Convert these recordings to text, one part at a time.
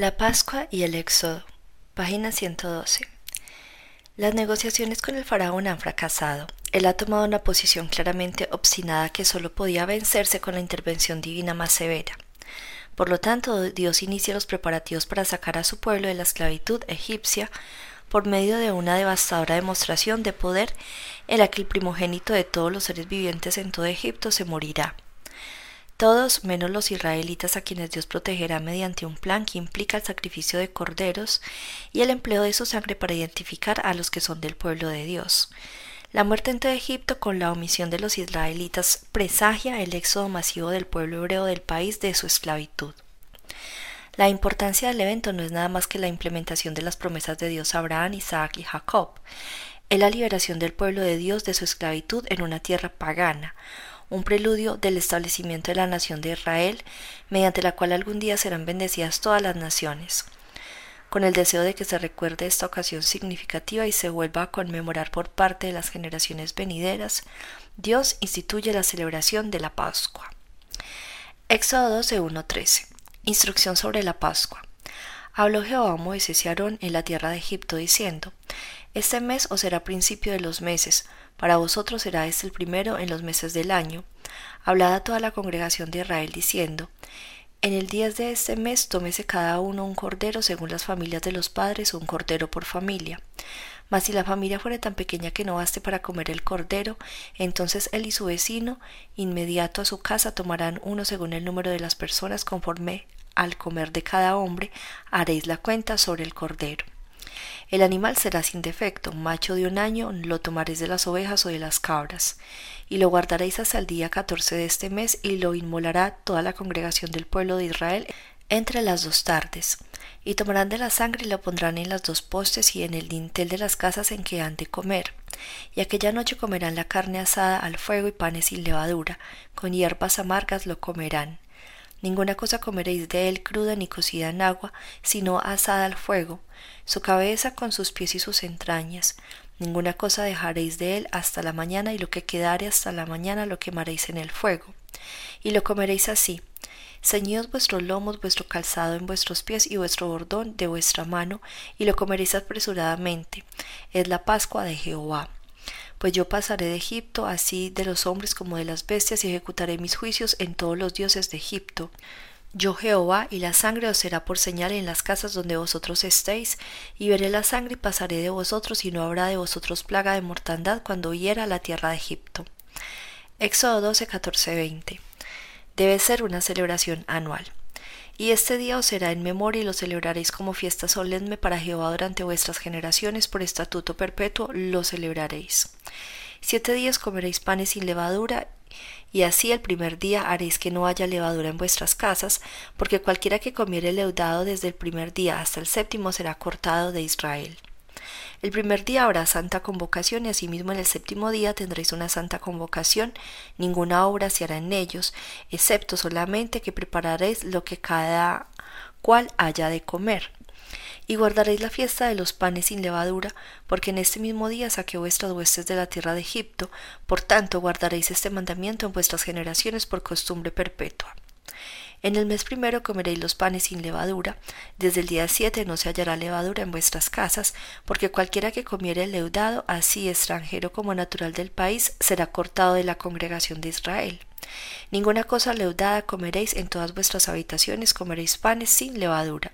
La Pascua y el Éxodo. Página 112. Las negociaciones con el faraón han fracasado. Él ha tomado una posición claramente obstinada que solo podía vencerse con la intervención divina más severa. Por lo tanto, Dios inicia los preparativos para sacar a su pueblo de la esclavitud egipcia por medio de una devastadora demostración de poder en la que el primogénito de todos los seres vivientes en todo Egipto se morirá todos menos los israelitas a quienes Dios protegerá mediante un plan que implica el sacrificio de corderos y el empleo de su sangre para identificar a los que son del pueblo de Dios. La muerte en todo Egipto con la omisión de los israelitas presagia el éxodo masivo del pueblo hebreo del país de su esclavitud. La importancia del evento no es nada más que la implementación de las promesas de Dios a Abraham, Isaac y Jacob. Es la liberación del pueblo de Dios de su esclavitud en una tierra pagana, un preludio del establecimiento de la nación de Israel, mediante la cual algún día serán bendecidas todas las naciones. Con el deseo de que se recuerde esta ocasión significativa y se vuelva a conmemorar por parte de las generaciones venideras, Dios instituye la celebración de la Pascua. Éxodo 12, Instrucción sobre la Pascua. Habló Jehová a Moisés y Aarón en la tierra de Egipto, diciendo: Este mes os será principio de los meses, para vosotros será este el primero en los meses del año. Hablad a toda la congregación de Israel, diciendo: En el día de este mes tómese cada uno un cordero según las familias de los padres, un cordero por familia. Mas si la familia fuere tan pequeña que no baste para comer el cordero, entonces él y su vecino, inmediato a su casa, tomarán uno según el número de las personas conforme al comer de cada hombre, haréis la cuenta sobre el cordero. El animal será sin defecto, macho de un año, lo tomaréis de las ovejas o de las cabras, y lo guardaréis hasta el día catorce de este mes, y lo inmolará toda la congregación del pueblo de Israel entre las dos tardes. Y tomarán de la sangre y lo pondrán en las dos postes y en el dintel de las casas en que han de comer. Y aquella noche comerán la carne asada al fuego y panes sin levadura, con hierbas amargas lo comerán Ninguna cosa comeréis de él cruda ni cocida en agua, sino asada al fuego, su cabeza con sus pies y sus entrañas. Ninguna cosa dejaréis de él hasta la mañana, y lo que quedare hasta la mañana lo quemaréis en el fuego. Y lo comeréis así. Ceñidos vuestros lomos, vuestro calzado en vuestros pies y vuestro bordón de vuestra mano, y lo comeréis apresuradamente. Es la Pascua de Jehová pues yo pasaré de Egipto, así de los hombres como de las bestias, y ejecutaré mis juicios en todos los dioses de Egipto. Yo Jehová, y la sangre os será por señal en las casas donde vosotros estéis, y veré la sangre y pasaré de vosotros, y no habrá de vosotros plaga de mortandad cuando hiera la tierra de Egipto. Éxodo 12, 14, 20. Debe ser una celebración anual. Y este día os será en memoria y lo celebraréis como fiesta solemne para Jehová durante vuestras generaciones, por estatuto perpetuo lo celebraréis. Siete días comeréis panes sin levadura, y así el primer día haréis que no haya levadura en vuestras casas, porque cualquiera que comiere leudado desde el primer día hasta el séptimo será cortado de Israel. El primer día habrá santa convocación y asimismo en el séptimo día tendréis una santa convocación. Ninguna obra se hará en ellos, excepto solamente que prepararéis lo que cada cual haya de comer. Y guardaréis la fiesta de los panes sin levadura, porque en este mismo día saqué vuestras huestes de la tierra de Egipto, por tanto guardaréis este mandamiento en vuestras generaciones por costumbre perpetua. En el mes primero comeréis los panes sin levadura, desde el día siete no se hallará levadura en vuestras casas, porque cualquiera que comiere el leudado, así extranjero como natural del país, será cortado de la congregación de Israel. Ninguna cosa leudada comeréis en todas vuestras habitaciones, comeréis panes sin levadura.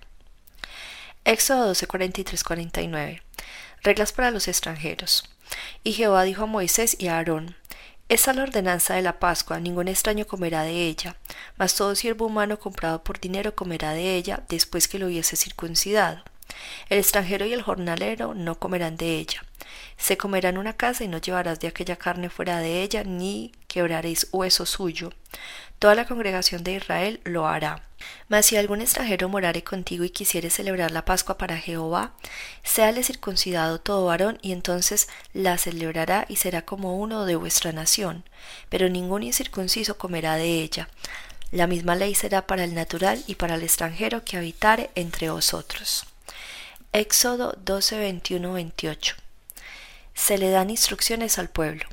Éxodo 12, 49. Reglas para los extranjeros. Y Jehová dijo a Moisés y a Aarón, esta es la ordenanza de la Pascua, ningún extraño comerá de ella, mas todo siervo humano comprado por dinero comerá de ella después que lo hubiese circuncidado. El extranjero y el jornalero no comerán de ella. Se comerá en una casa y no llevarás de aquella carne fuera de ella, ni quebraréis hueso suyo. Toda la congregación de Israel lo hará. Mas si algún extranjero morare contigo y quisiere celebrar la Pascua para Jehová, séale circuncidado todo varón, y entonces la celebrará y será como uno de vuestra nación. Pero ningún incircunciso comerá de ella. La misma ley será para el natural y para el extranjero que habitare entre vosotros. Éxodo 12, 28. Se le dan instrucciones al pueblo.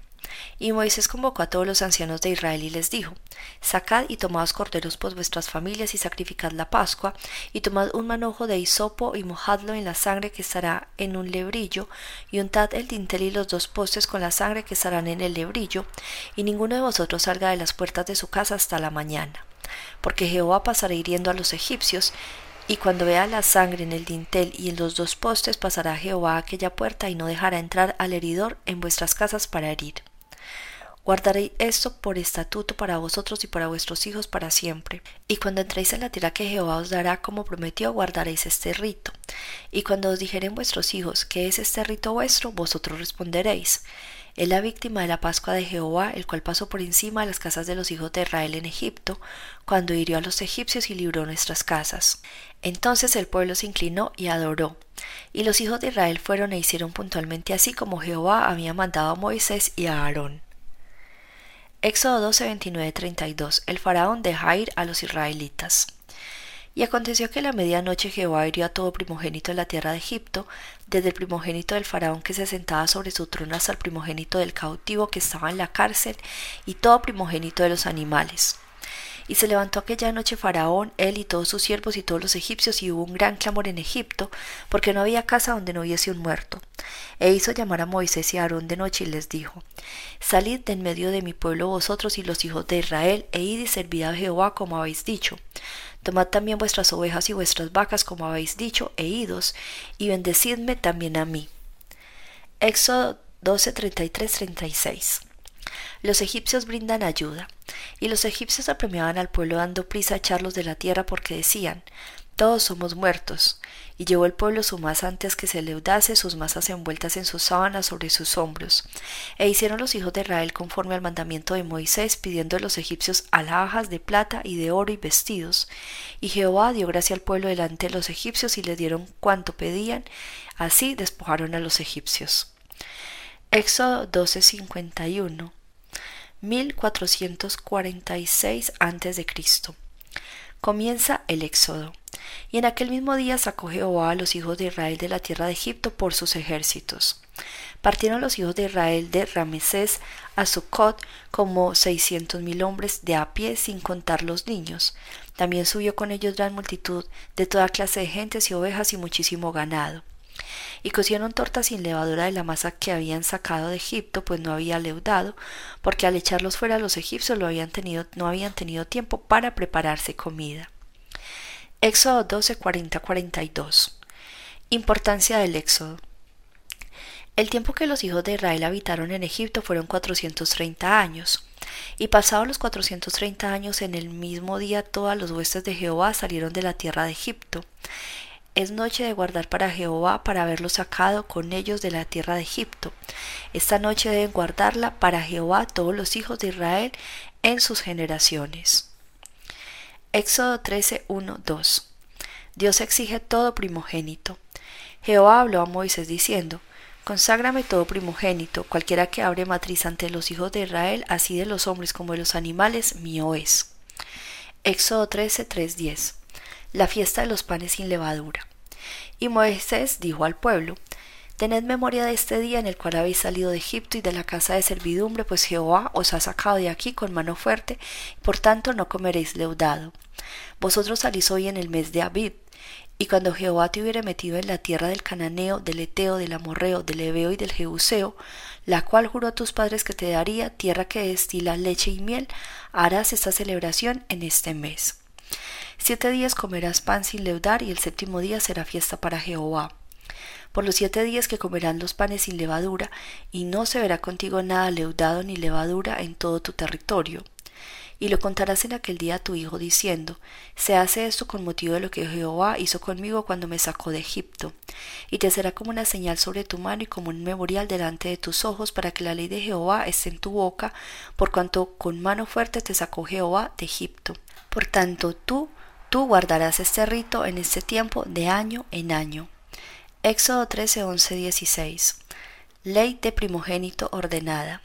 Y Moisés convocó a todos los ancianos de Israel y les dijo, Sacad y tomaos corderos por vuestras familias y sacrificad la Pascua, y tomad un manojo de hisopo y mojadlo en la sangre que estará en un lebrillo, y untad el dintel y los dos postes con la sangre que estarán en el lebrillo, y ninguno de vosotros salga de las puertas de su casa hasta la mañana. Porque Jehová pasará hiriendo a los egipcios, y cuando vea la sangre en el dintel y en los dos postes, pasará Jehová a aquella puerta y no dejará entrar al heridor en vuestras casas para herir. Guardaréis esto por estatuto para vosotros y para vuestros hijos para siempre. Y cuando entréis en la tierra que Jehová os dará como prometió, guardaréis este rito. Y cuando os dijeren vuestros hijos, ¿qué es este rito vuestro? Vosotros responderéis. Es la víctima de la Pascua de Jehová, el cual pasó por encima de las casas de los hijos de Israel en Egipto, cuando hirió a los egipcios y libró nuestras casas. Entonces el pueblo se inclinó y adoró. Y los hijos de Israel fueron e hicieron puntualmente así como Jehová había mandado a Moisés y a Aarón. Éxodo 12, 29, 32. El faraón deja ir a los israelitas. Y aconteció que a la medianoche Jehová hirió a todo primogénito en la tierra de Egipto, desde el primogénito del faraón que se sentaba sobre su trono hasta el primogénito del cautivo que estaba en la cárcel, y todo primogénito de los animales. Y se levantó aquella noche Faraón, él y todos sus siervos y todos los egipcios, y hubo un gran clamor en Egipto, porque no había casa donde no hubiese un muerto. E hizo llamar a Moisés y a Aarón de noche y les dijo, Salid de en medio de mi pueblo vosotros y los hijos de Israel, e id y servid a Jehová como habéis dicho. Tomad también vuestras ovejas y vuestras vacas como habéis dicho, e idos, y bendecidme también a mí. Éxodo 12, 36 los egipcios brindan ayuda, y los egipcios apremiaban al pueblo dando prisa a echarlos de la tierra porque decían, todos somos muertos. Y llevó el pueblo su masa antes que se leudase, sus masas envueltas en sus sábanas sobre sus hombros. E hicieron los hijos de Israel conforme al mandamiento de Moisés, pidiendo a los egipcios alhajas de plata y de oro y vestidos. Y Jehová dio gracia al pueblo delante de los egipcios y le dieron cuanto pedían, así despojaron a los egipcios. Éxodo 12:51 1446 a.C. Comienza el Éxodo. Y en aquel mismo día sacó Jehová a los hijos de Israel de la tierra de Egipto por sus ejércitos. Partieron los hijos de Israel de Ramesés a Sucot como seiscientos mil hombres de a pie sin contar los niños. También subió con ellos gran multitud de toda clase de gentes y ovejas y muchísimo ganado y cocieron tortas sin levadura de la masa que habían sacado de Egipto, pues no había leudado, porque al echarlos fuera los egipcios lo habían tenido, no habían tenido tiempo para prepararse comida. Éxodo 12, 40, 42. Importancia del Éxodo. El tiempo que los hijos de Israel habitaron en Egipto fueron 430 años. Y pasados los 430 años, en el mismo día todas los huestes de Jehová salieron de la tierra de Egipto. Es noche de guardar para Jehová para haberlos sacado con ellos de la tierra de Egipto. Esta noche deben guardarla para Jehová todos los hijos de Israel en sus generaciones. Éxodo 13, 1, 2. Dios exige todo primogénito. Jehová habló a Moisés diciendo, Conságrame todo primogénito, cualquiera que abre matriz ante los hijos de Israel, así de los hombres como de los animales, mío es. Éxodo 13, 3, 10 la fiesta de los panes sin levadura. Y Moisés dijo al pueblo, Tened memoria de este día en el cual habéis salido de Egipto y de la casa de servidumbre, pues Jehová os ha sacado de aquí con mano fuerte, por tanto no comeréis leudado. Vosotros salís hoy en el mes de Abid, y cuando Jehová te hubiere metido en la tierra del Cananeo, del Eteo, del Amorreo, del Ebeo y del Jebuseo, la cual juró a tus padres que te daría, tierra que destila leche y miel, harás esta celebración en este mes. Siete días comerás pan sin leudar y el séptimo día será fiesta para Jehová. Por los siete días que comerán los panes sin levadura, y no se verá contigo nada leudado ni levadura en todo tu territorio. Y lo contarás en aquel día a tu hijo, diciendo, Se hace esto con motivo de lo que Jehová hizo conmigo cuando me sacó de Egipto. Y te será como una señal sobre tu mano y como un memorial delante de tus ojos, para que la ley de Jehová esté en tu boca, por cuanto con mano fuerte te sacó Jehová de Egipto. Por tanto, tú Tú guardarás este rito en este tiempo de año en año. Éxodo 13, 11, 16. Ley de primogénito ordenada.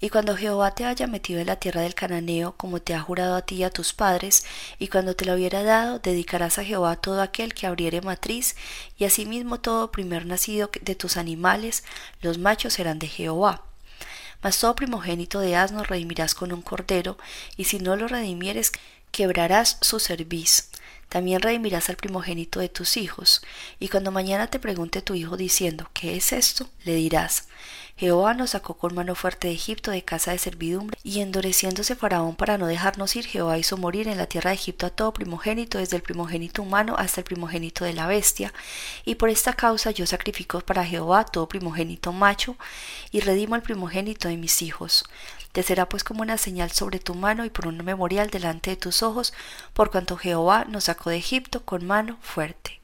Y cuando Jehová te haya metido en la tierra del cananeo, como te ha jurado a ti y a tus padres, y cuando te lo hubiera dado, dedicarás a Jehová todo aquel que abriere matriz, y asimismo todo primer nacido de tus animales, los machos serán de Jehová Mas todo primogénito de asno redimirás con un cordero, y si no lo redimieres, quebrarás su cerviz. También redimirás al primogénito de tus hijos. Y cuando mañana te pregunte tu hijo diciendo, ¿qué es esto? le dirás, Jehová nos sacó con mano fuerte de Egipto de casa de servidumbre, y endureciéndose Faraón para no dejarnos ir, Jehová hizo morir en la tierra de Egipto a todo primogénito, desde el primogénito humano hasta el primogénito de la bestia, y por esta causa yo sacrifico para Jehová todo primogénito macho, y redimo al primogénito de mis hijos. Te será pues como una señal sobre tu mano y por un memorial delante de tus ojos, por cuanto Jehová nos sacó de Egipto con mano fuerte.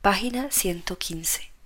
Página 115.